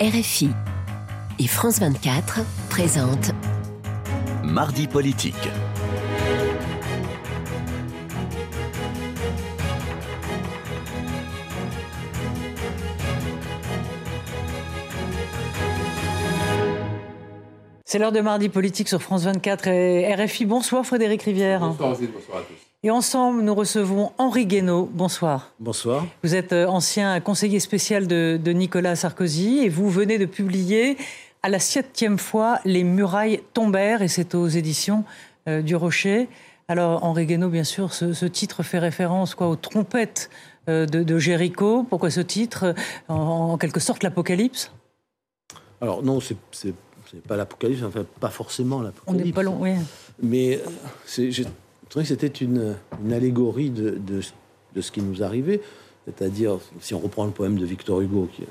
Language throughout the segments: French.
RFI et France 24 présentent Mardi politique. C'est l'heure de mardi politique sur France 24 et RFI. Bonsoir Frédéric Rivière. Bonsoir, bonsoir à tous. Et ensemble, nous recevons Henri Guénaud. Bonsoir. Bonsoir. Vous êtes euh, ancien conseiller spécial de, Nicolas Sarkozy et vous venez de publier à la septième fois Les murailles tombèrent et c'est aux éditions euh, du Rocher. Alors Henri Guénaud, bien sûr, ce, titre fait référence quoi, aux trompettes euh, de, de, Jéricho. Pourquoi ce titre en, quelque sorte l'Apocalypse? Alors non, c'est pas l'Apocalypse, enfin pas forcément l'Apocalypse. On n'est pas long, oui. Mais c'est je trouvais que c'était une, allégorie de, ce qui nous arrivait. C'est-à-dire, si on reprend le poème de Victor Hugo, qui,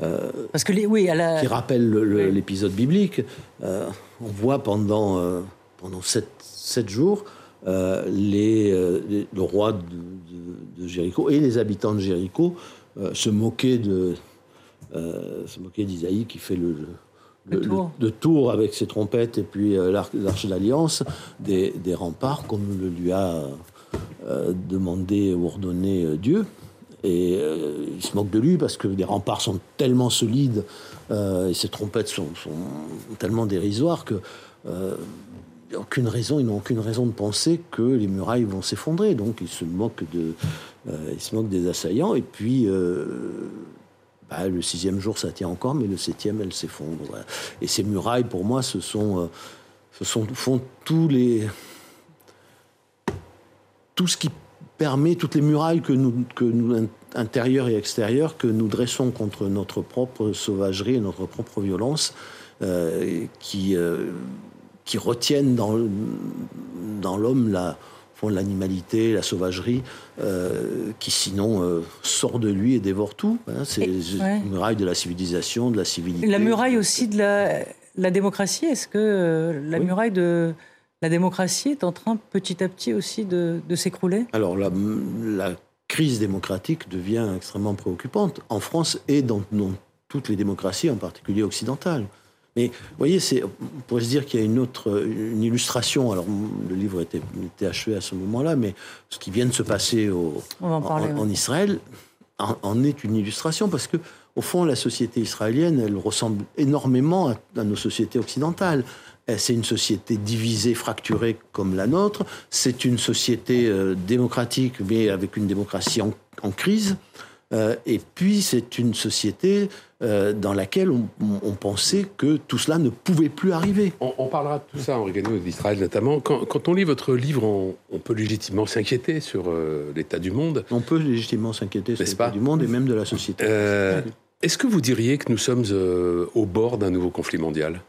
euh, Parce que oui, qui rappelle l'épisode biblique, euh, on voit pendant, euh, pendant sept, jours les, le roi de, Jéricho et les habitants de Jéricho se moquer de se moquer d'Isaïe qui fait le, de tour. avec ses trompettes et puis euh, l'arche d'alliance des, remparts, comme le lui a euh, demandé ou ordonné euh, Dieu. Et il se moque de lui parce que les remparts sont tellement solides et ces trompettes sont, tellement dérisoires que aucune raison, ils n'ont aucune raison de penser que les murailles vont s'effondrer. Donc ils se moquent de, ils se moquent des assaillants. Et puis bah, le sixième jour, ça tient encore, mais le septième, elle s'effondre. Et ces murailles, pour moi, ce sont, euh, ce sont font tous les tout ce qui permet toutes les murailles que nous, que nous intérieures et extérieures que nous dressons contre notre propre sauvagerie et notre propre violence, euh, qui euh, qui retiennent dans dans l'homme la l'animalité, la sauvagerie, euh, qui sinon euh, sort de lui et dévore tout. Hein. c'est la muraille de la civilisation, de la civilité. La muraille aussi de la, démocratie. Est-ce que euh, la muraille de la démocratie est en train petit à petit aussi de, s'écrouler? Alors la, crise démocratique devient extrêmement préoccupante en France et dans toutes les démocraties, en particulier occidentales. Mais vous voyez, on pourrait se dire qu'il y a une autre une illustration. Alors, le livre était, était achevé à ce moment-là, mais ce qui vient de se passer au, en, Israël en, est une illustration parce que, au fond, la société israélienne, elle ressemble énormément à, nos sociétés occidentales. C'est une société divisée, fracturée comme la nôtre. C'est une société euh, démocratique, mais avec une démocratie en, en crise. Euh, et puis, c'est une société euh, dans laquelle on, pensait que tout cela ne pouvait plus arriver. On, parlera de tout ça, Henri d'Israël notamment. Quand, on lit votre livre, on, peut légitimement s'inquiéter sur euh, l'état du monde. On peut légitimement s'inquiéter sur l'état du monde et même de la société. Est-ce que vous diriez que nous sommes au bord d'un nouveau conflit mondial?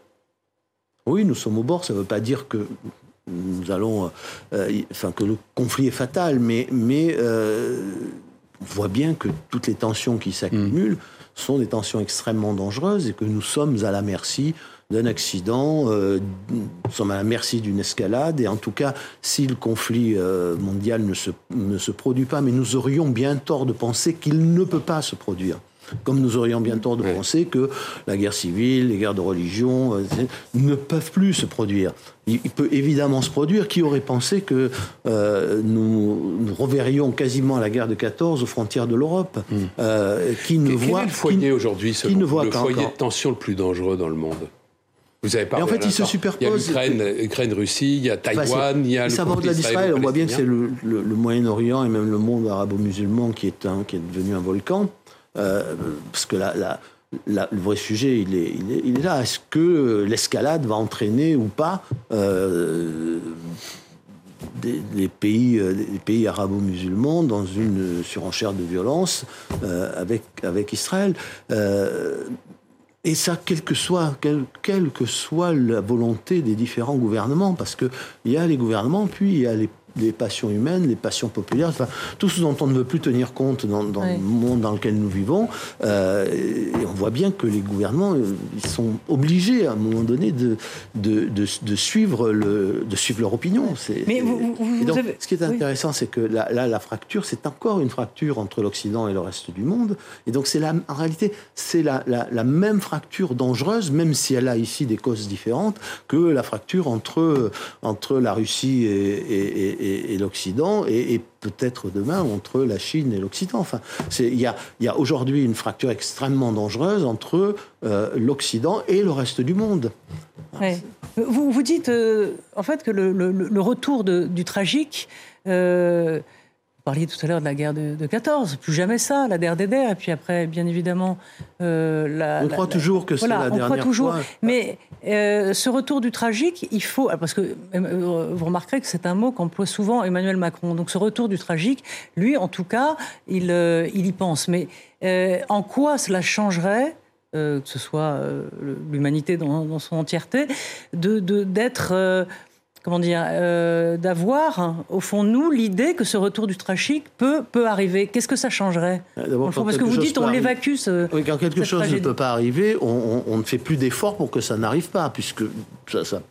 Oui, nous sommes au bord. Ça ne veut pas dire que nous allons, enfin que le conflit est fatal, mais mais on voit bien que toutes les tensions qui s'accumulent mm. Sont des tensions extrêmement dangereuses et que nous sommes à la merci d'un accident, euh, nous sommes à la merci d'une escalade, et en tout cas, si le conflit euh, mondial ne se, ne se produit pas, mais nous aurions bien tort de penser qu'il ne peut pas se produire. Comme nous aurions bien tort de penser que la guerre civile, les guerres de religion euh, ne peuvent plus se produire. Il, peut évidemment se produire. Qui aurait pensé que euh, nous, reverrions quasiment la guerre de 14 aux frontières de l'Europe hmm. euh, Qui ne voit le foyer aujourd'hui, qui ne voit le foyer de tension le plus dangereux dans le monde? Vous avez parlé. en fait, ils se superposent. Il y a l'Ukraine, Ukraine, Russie, il y a Taïwan, il y a le Ça d'Israël. On voit bien que c'est le, Moyen-Orient et même le monde arabo-musulman qui est qui est devenu un volcan. Euh, parce que la, le vrai sujet, il est, là. Est-ce que l'escalade va entraîner ou pas euh, des, les pays, euh, les pays arabo-musulmans dans une surenchère de violence avec, avec Israël? Et ça, quelle que, soit, quelle, que soit la volonté des différents gouvernements, parce qu'il y a les gouvernements, puis il y a les les passions humaines, les passions populaires, enfin, tout ce dont on ne veut plus tenir compte dans, le monde dans lequel nous vivons. Euh, et on voit bien que les gouvernements, euh, ils sont obligés à un moment donné de, de, de, suivre, le, de suivre leur opinion. Mais vous, ce qui est intéressant, c'est que là, la fracture, c'est encore une fracture entre l'Occident et le reste du monde. Et donc, c'est en réalité, c'est la, la, même fracture dangereuse, même si elle a ici des causes différentes, que la fracture entre, entre la Russie et, et, l'Occident et, peut-être demain entre la Chine et l'Occident. Enfin, il y a, aujourd'hui une fracture extrêmement dangereuse entre euh, l'Occident et le reste du monde. Vous, vous dites euh, en fait que le, retour du tragique. Euh, parliez tout à l'heure de la guerre de, de, 14, plus jamais ça, la der des der, et puis après, bien évidemment, euh, la, On croit toujours que c'est la on croit toujours. Mais euh, ce retour du tragique, il faut, parce que euh, vous remarquerez que c'est un mot qu'emploie souvent Emmanuel Macron. Donc ce retour du tragique, lui, en tout cas, il, il y pense. Mais en quoi cela changerait que ce soit l'humanité dans, dans, son entièreté, de d'être comment dire, euh, d'avoir au fond nous l'idée que ce retour du tragique peut peut arriver. Qu'est-ce que ça changerait euh, Parce que vous dites on l'évacue. Oui, quand quelque chose ne peut pas arriver, on, ne fait plus d'efforts pour que ça n'arrive pas, puisque ça, ça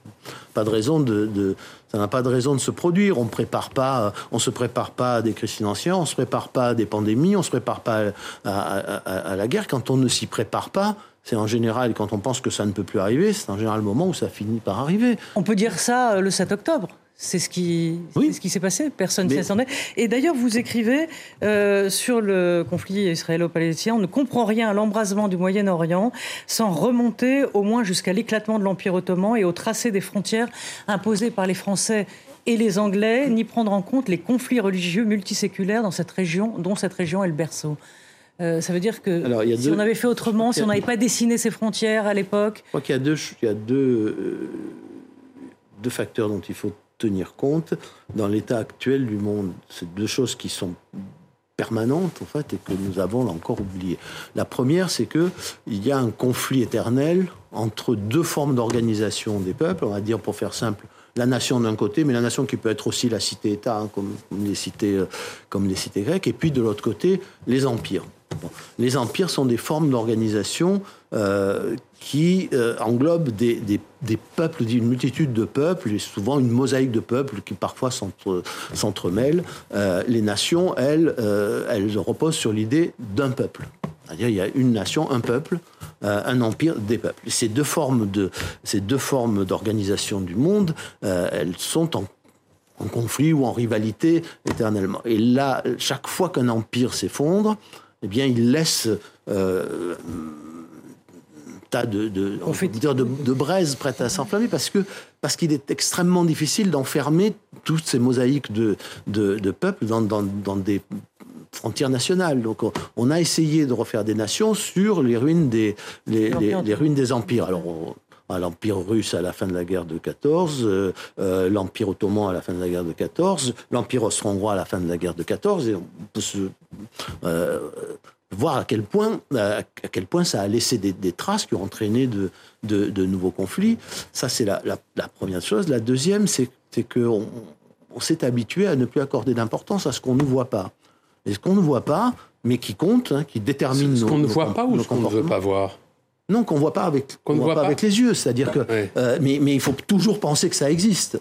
pas de raison de, ça n'a pas de raison de se produire. On prépare pas, on se prépare pas à des crises financières, on se prépare pas à des pandémies, on se prépare pas à la guerre. Quand on ne s'y prépare pas, c'est en général, quand on pense que ça ne peut plus arriver, c'est en général le moment où ça finit par arriver. On peut dire ça euh, le 7 octobre c'est ce qui, ce qui s'est passé. Personne ne s'y attendait. Et d'ailleurs, vous écrivez euh, sur le conflit israélo-palestinien, on ne comprend rien à l'embrasement du Moyen-Orient sans remonter au moins jusqu'à l'éclatement de l'Empire ottoman et au tracé des frontières imposées par les Français et les Anglais, ni prendre en compte les conflits religieux multiséculaires dans cette région, dont cette région est le berceau. Euh, ça veut dire que si on avait fait autrement, si on n'avait pas dessiné ces frontières à l'époque. Je crois qu'il y a deux, il y a deux, euh, deux facteurs dont il faut tenir compte dans l'état actuel du monde. C'est deux choses qui sont permanentes en fait et que nous avons encore oubliées. La première, c'est que il y a un conflit éternel entre deux formes d'organisation des peuples. On va dire, pour faire simple, la nation d'un côté, mais la nation qui peut être aussi la cité-État, hein, comme, les cités, euh, comme les cités grecques, et puis de l'autre côté, les empires. Les empires sont des formes d'organisation euh, qui euh, englobent des, peuples, une multitude de peuples, et souvent une mosaïque de peuples qui parfois s'entremêlent. Euh, les nations, elles, elles reposent sur l'idée d'un peuple. C'est-à-dire il y a une nation, un peuple, un empire, des peuples. Ces deux formes de, ces deux formes d'organisation du monde, elles sont en en conflit ou en rivalité éternellement. Et là, chaque fois qu'un empire s'effondre, eh bien, il laisse euh, tas de, de, de, de braises prêtes à s'enflammer parce que parce qu'il est extrêmement difficile d'enfermer toutes ces mosaïques de, de, peuples dans, dans, dans, des frontières nationales. Donc, on a essayé de refaire des nations sur les ruines des, les, les, ruines des empires. Alors, l'Empire russe à la fin de la guerre de 14, euh, euh, l'Empire ottoman à la fin de la guerre de 14, l'Empire austro-hongrois à la fin de la guerre de 14, et on peut se, euh, voir à quel point, à quel point ça a laissé des, traces qui ont entraîné de, de, nouveaux conflits. Ça, c'est la, la, première chose. La deuxième, c'est qu'on on, s'est habitué à ne plus accorder d'importance à ce qu'on ne voit pas. Et ce qu'on ne voit pas, mais qui compte, hein, qui détermine ce qu'on ne voit pas ou ce qu'on ne veut pas voir? Non, qu'on voit pas avec, qu'on voit, pas, avec les yeux. C'est-à-dire que, euh, mais, mais il faut toujours penser que ça existe.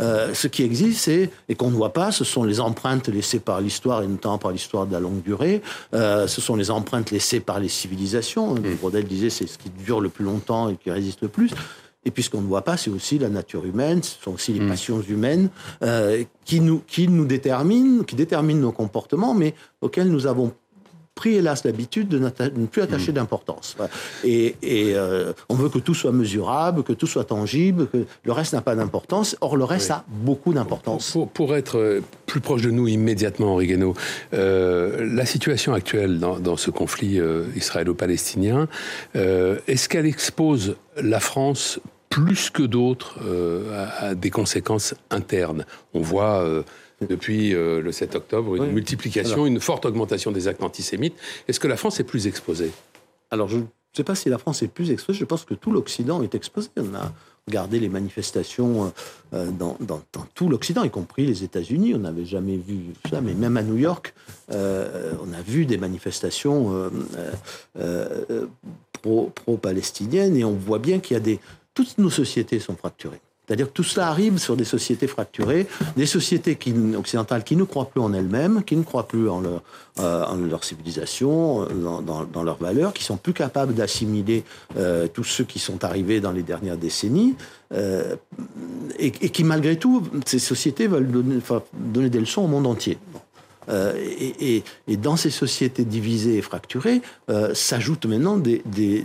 Euh, ce qui existe, et qu'on ne voit pas, ce sont les empreintes laissées par l'histoire, et notamment par l'histoire de la longue durée. Euh, ce sont les empreintes laissées par les civilisations. Mm. Brodel disait c'est ce qui dure le plus longtemps et qui résiste le plus. Et puis ce qu'on ne voit pas, c'est aussi la nature humaine, ce sont aussi les mm. passions humaines qui, nous, qui nous déterminent, qui déterminent nos comportements, mais auxquels nous avons pris hélas l'habitude de, ne plus attacher mm. d'importance. Et, euh, on veut que tout soit mesurable, que tout soit tangible, que le reste n'a pas d'importance. Or, le reste a beaucoup d'importance. Pour, être euh, plus proche de nous immédiatement, Henri Guénaud, euh, la situation actuelle dans, ce conflit israélo-palestinien, est-ce qu'elle expose la France plus que d'autres à, des conséquences internes? On voit depuis euh, le 7 octobre, une multiplication, une forte augmentation des actes antisémites. Est-ce que la France est plus exposée? Alors, je ne sais pas si la France est plus exposée, je pense que tout l'Occident est exposé. On a regardé les manifestations euh, dans, tout l'Occident, y compris les États-Unis. On n'avait jamais vu ça, mais même à New York, euh, on a vu des manifestations euh, pro-palestiniennes et on voit bien qu'il y a des. Toutes nos sociétés sont fracturées. C'est-à-dire que tout cela arrive sur des sociétés fracturées, des sociétés occidentales qui ne croient plus en elles-mêmes, qui ne croient plus en leur, euh, en leur civilisation, dans, dans, leurs valeurs, qui sont plus capables d'assimiler euh, tous ceux qui sont arrivés dans les dernières décennies, euh, et, qui malgré tout, ces sociétés veulent donner, des leçons au monde entier. Euh, et, dans ces sociétés divisées et fracturées, euh, s'ajoutent maintenant des,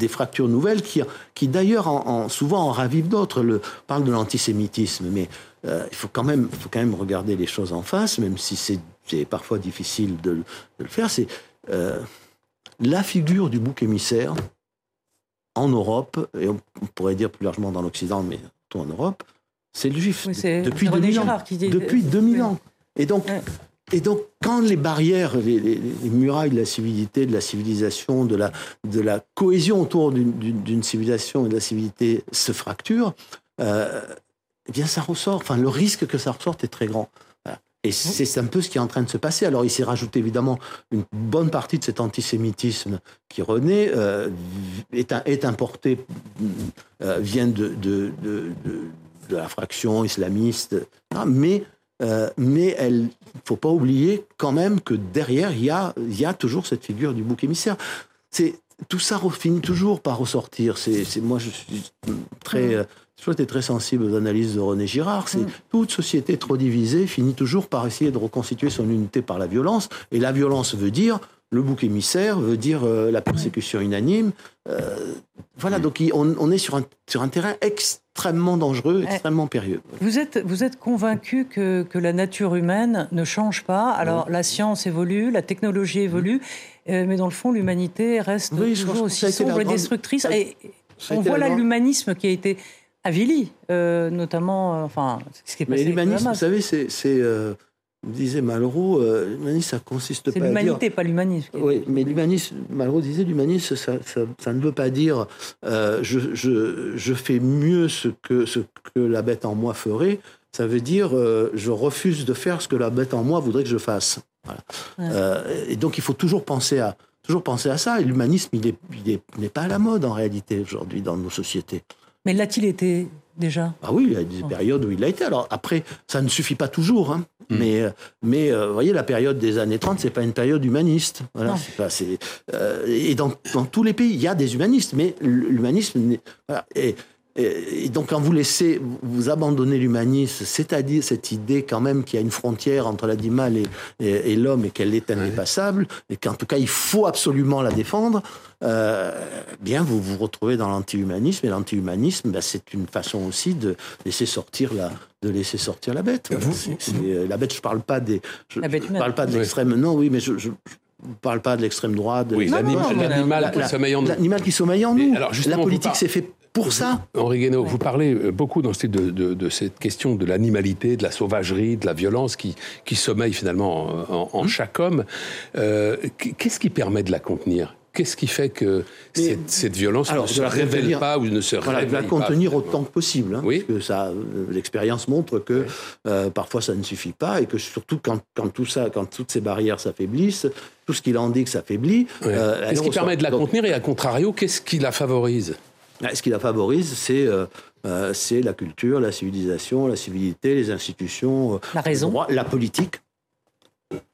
des fractures nouvelles qui, qui d'ailleurs, en, souvent en ravivent d'autres. On parle de l'antisémitisme, mais euh, il faut quand, même, faut quand même regarder les choses en face, même si c'est parfois difficile de, le faire. C'est euh, la figure du bouc émissaire en Europe, et on pourrait dire plus largement dans l'Occident, mais surtout en Europe, c'est le juif. depuis 2000 ans. Depuis 2000 ans. Et donc, et donc, quand les barrières, les, murailles de la civilité, de la civilisation, de la, cohésion autour d'une civilisation et de la civilité se fracturent, euh, eh bien, ça ressort. Enfin, le risque que ça ressorte est très grand. Et c'est un peu ce qui est en train de se passer. Alors, il s'est rajouté évidemment une bonne partie de cet antisémitisme qui renaît, euh, est, importé, euh, vient de, de, la fraction islamiste, mais euh, mais il ne faut pas oublier quand même que derrière, il y a, y a toujours cette figure du bouc émissaire. C'est, tout ça finit toujours par ressortir. C'est, moi, je suis très, mm. euh, très sensible aux analyses de René Girard. C'est mm. toute société trop divisée finit toujours par essayer de reconstituer son unité par la violence. Et la violence veut dire le bouc émissaire, veut dire euh, la persécution unanime. voilà, donc on, est sur un, sur un terrain extrêmement extrêmement dangereux, extrêmement périlleux. Vous êtes, vous êtes convaincu que, que la nature humaine ne change pas Alors la science évolue, la technologie évolue, euh, mais dans le fond, l'humanité reste toujours aussi sombre et destructrice. Et on voit là l'humanisme qui a été avili, euh, notamment, euh, enfin, ce qui est passé. Mais l'humanisme, vous savez, c'est disait Malraux, euh, l'humanisme, ça consiste pas à dire... L'humanité, pas l'humanisme. Oui, mais l'humanisme, Malraux disait, l'humanisme, ça, ça, ne veut pas dire euh, je, je, je, fais mieux ce que, ce que la bête en moi ferait. Ça veut dire euh, je refuse de faire ce que la bête en moi voudrait que je fasse. Voilà. et donc, il faut toujours penser à, toujours penser à ça. Et l'humanisme, il n'est il est, pas à la mode en réalité aujourd'hui dans nos sociétés. Mais l'a-t-il été déjà? Ah oui, il y a des périodes où il l'a été. Alors après, ça ne suffit pas toujours. Hein. Mm. Mais, euh, mais euh, vous voyez, la période des années 30, c'est pas une période humaniste. Voilà, pas, euh, et dans, dans, tous les pays, il y a des humanistes, mais l'humanisme. Voilà, et, et, donc, quand vous laissez, vous abandonnez l'humanisme, c'est-à-dire cette idée quand même qu'il y a une frontière entre l'animal et, et, l'homme et qu'elle est indépassable, et qu'en tout cas, il faut absolument la défendre, euh, bien, vous vous retrouvez dans l'anti-humanisme. Et l'anti-humanisme, ben, c'est une façon aussi de laisser sortir la, de laisser sortir la bête. Euh, la bête, je parle pas des, je, parle pas de l'extrême. Non, oui, mais je, je ne parle pas de l'extrême droite. Oui, l'animal qui sommeille en nous. L'animal qui sommeille en nous. la politique s'est fait pour ça. Henri Guénaud, vous parlez euh, beaucoup dans ce de, de, de, cette question de l'animalité, de la sauvagerie, de la violence qui, qui sommeille finalement en, en, hum. chaque homme. Euh, Qu'est-ce qui permet de la contenir? Qu'est-ce qui fait que cette, cette, violence alors, ne se révèle pas ou ne se voilà, révèle de la contenir autant que possible. Hein, oui. Parce que ça, euh, l'expérience montre que euh, parfois ça ne suffit pas et que surtout quand, quand, tout ça, quand toutes ces barrières s'affaiblissent, tout ce qui l'indique s'affaiblit. Euh, qu'est-ce qui permet de la contenir et à contrario, qu'est-ce qui la favorise? Ce qui la favorise, c'est euh, euh, c'est la culture, la civilisation, la civilité, les institutions, la raison, la politique.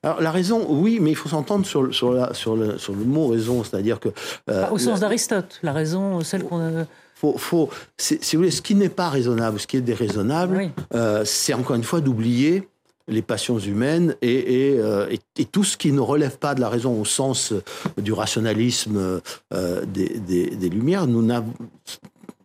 Alors, la raison, oui, mais il faut s'entendre sur, sur, la, sur, le, sur le mot raison, c'est-à-dire que... Euh, au sens d'Aristote, la raison, celle qu'on... A... Faut, faut, si vous voulez, ce qui n'est pas raisonnable, ce qui est déraisonnable, euh, c'est encore une fois d'oublier les passions humaines et, et, euh, et, et, tout ce qui ne relève pas de la raison au sens du rationalisme euh, des, des, des, Lumières. Nous la,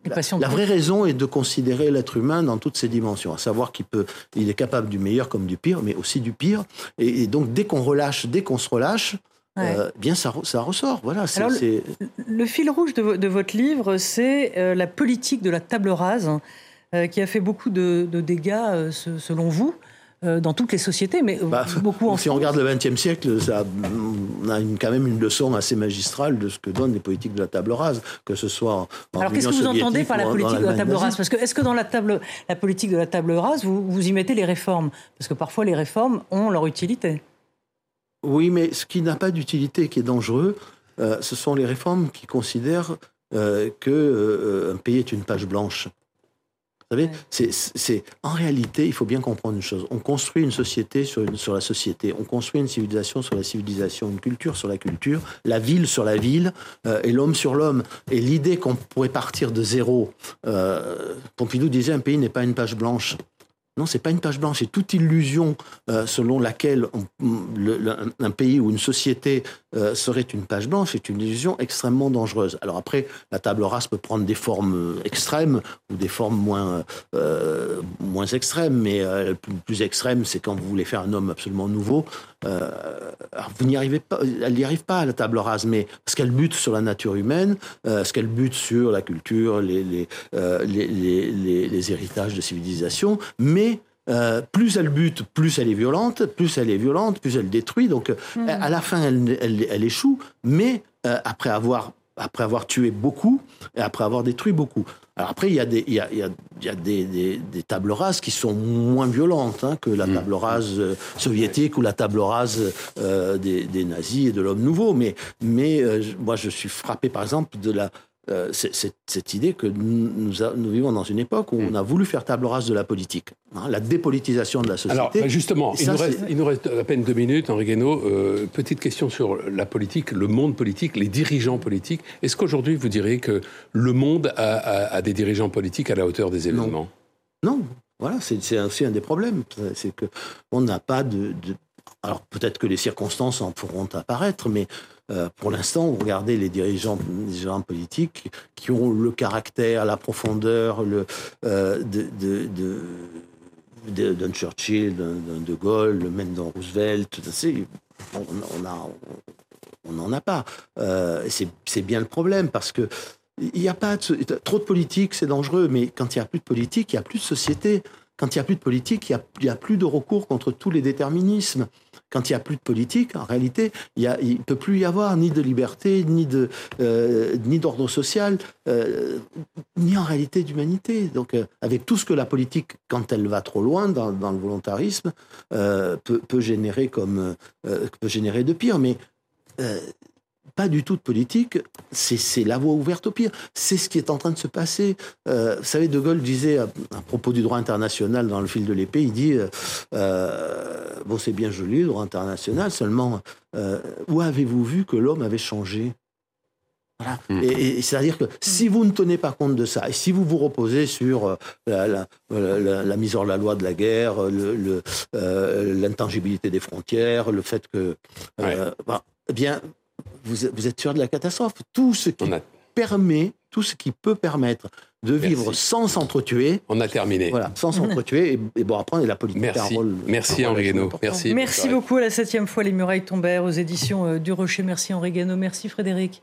la, vraie raison est de considérer l'être humain dans toutes ses dimensions, à savoir qu'il peut, il est capable du meilleur comme du pire, mais aussi du pire. Et, donc dès qu'on relâche, dès qu'on se relâche, euh, bien ça, ça, ressort. Voilà. Alors, le, le, fil rouge de, de votre livre, c'est euh, la politique de la table rase, euh, qui a fait beaucoup de, de dégâts, selon vous. Dans toutes les sociétés, mais bah, beaucoup en Si on regarde le XXe siècle, ça, on a quand même une leçon assez magistrale de ce que donnent les politiques de la table rase, que ce soit en Alors qu'est-ce que vous entendez par la politique de la table rase? Parce que est-ce que dans la, table, la politique de la table rase, vous, vous y mettez les réformes? Parce que parfois les réformes ont leur utilité. Oui, mais ce qui n'a pas d'utilité, qui est dangereux, euh, ce sont les réformes qui considèrent euh, qu'un euh, pays est une page blanche. Vous savez, c'est, en réalité, il faut bien comprendre une chose. On construit une société sur, sur la société, on construit une civilisation sur la civilisation, une culture sur la culture, la ville sur la ville et l'homme sur l'homme. Et l'idée qu'on pourrait partir de zéro, Pompidou disait un pays n'est pas une page blanche. Non, c'est pas une page blanche. C'est toute illusion euh, selon laquelle un pays ou une société euh, serait une page blanche est une illusion extrêmement dangereuse. Alors après, la table rase peut prendre des formes euh, extrêmes ou des formes moins moins extrêmes, mais plus, extrême, c'est quand vous voulez faire un homme absolument nouveau. vous n'y arrivez pas, elle n'y arrive pas à la table rase, mais parce qu'elle bute sur la nature humaine, parce qu'elle bute sur la culture, les les, les, les héritages de civilisation, mais euh, plus elle bute, plus elle est violente, plus elle est violente, plus elle détruit. Donc, euh, hmm. à la fin, elle, échoue, mais euh, après, avoir, après avoir tué beaucoup et après avoir détruit beaucoup. Alors après, il y a des, il y a, il y a des, des, tables rases qui sont moins violentes hein, que la hmm. table rase soviétique ou la table rase des, nazis et de l'homme nouveau. Mais, mais moi, je suis frappé, par exemple, de la euh, cette idée que nous, nous, vivons dans une époque où on a voulu faire table rase de la politique, hein, la dépolitisation de la société. Alors, bah, justement, il, nous reste, à peine deux minutes, Henri Guénaud. Euh, petite question sur la politique, le monde politique, les dirigeants politiques. Est-ce qu'aujourd'hui, vous diriez que le monde a, des dirigeants politiques à la hauteur des événements? Non. Voilà, c'est aussi un des problèmes. C'est qu'on n'a pas de, de... Alors, peut-être que les circonstances en pourront apparaître, mais euh, pour l'instant, vous regardez les dirigeants, politiques qui ont le caractère, la profondeur le, euh, de, de, d'un Churchill, d'un De Gaulle, même d'un Roosevelt. On n'en a pas. Euh, c'est bien le problème parce que il n'y a pas trop de politique, c'est dangereux, mais quand il n'y a plus de politique, il n'y a plus de société. Quand il n'y a plus de politique, il n'y a, plus de recours contre tous les déterminismes. Quand il n'y a plus de politique, en réalité, il ne peut plus y avoir ni de liberté, ni euh, d'ordre social, euh, ni en réalité d'humanité. Donc, euh, avec tout ce que la politique, quand elle va trop loin dans, le volontarisme, peut, peut, générer comme peut générer de pire. Mais pas du tout de politique, c'est la voie ouverte au pire. C'est ce qui est en train de se passer. Euh, vous savez, De Gaulle disait à, propos du droit international dans le fil de l'épée, il dit, euh, euh, bon c'est bien joli le droit international, seulement où avez-vous vu que l'homme avait changé? Voilà. Hmm. Et, c'est-à-dire que si vous ne tenez pas compte de ça, et si vous vous reposez sur la, mise hors la loi de la guerre, l'intangibilité des frontières, le fait que, bah, eh bien, vous, êtes sûr de la catastrophe. Tout ce qui permet, tout ce qui peut permettre de vivre sans s'entretuer. On a terminé. Voilà, sans s'entretuer. Et, bon, après, la politique Merci. un rôle. Merci Henri Guénaud. Merci. Merci beaucoup. À la septième fois, les murailles tombèrent aux éditions euh, du Rocher. Merci Henri Guénaud. Merci Frédéric.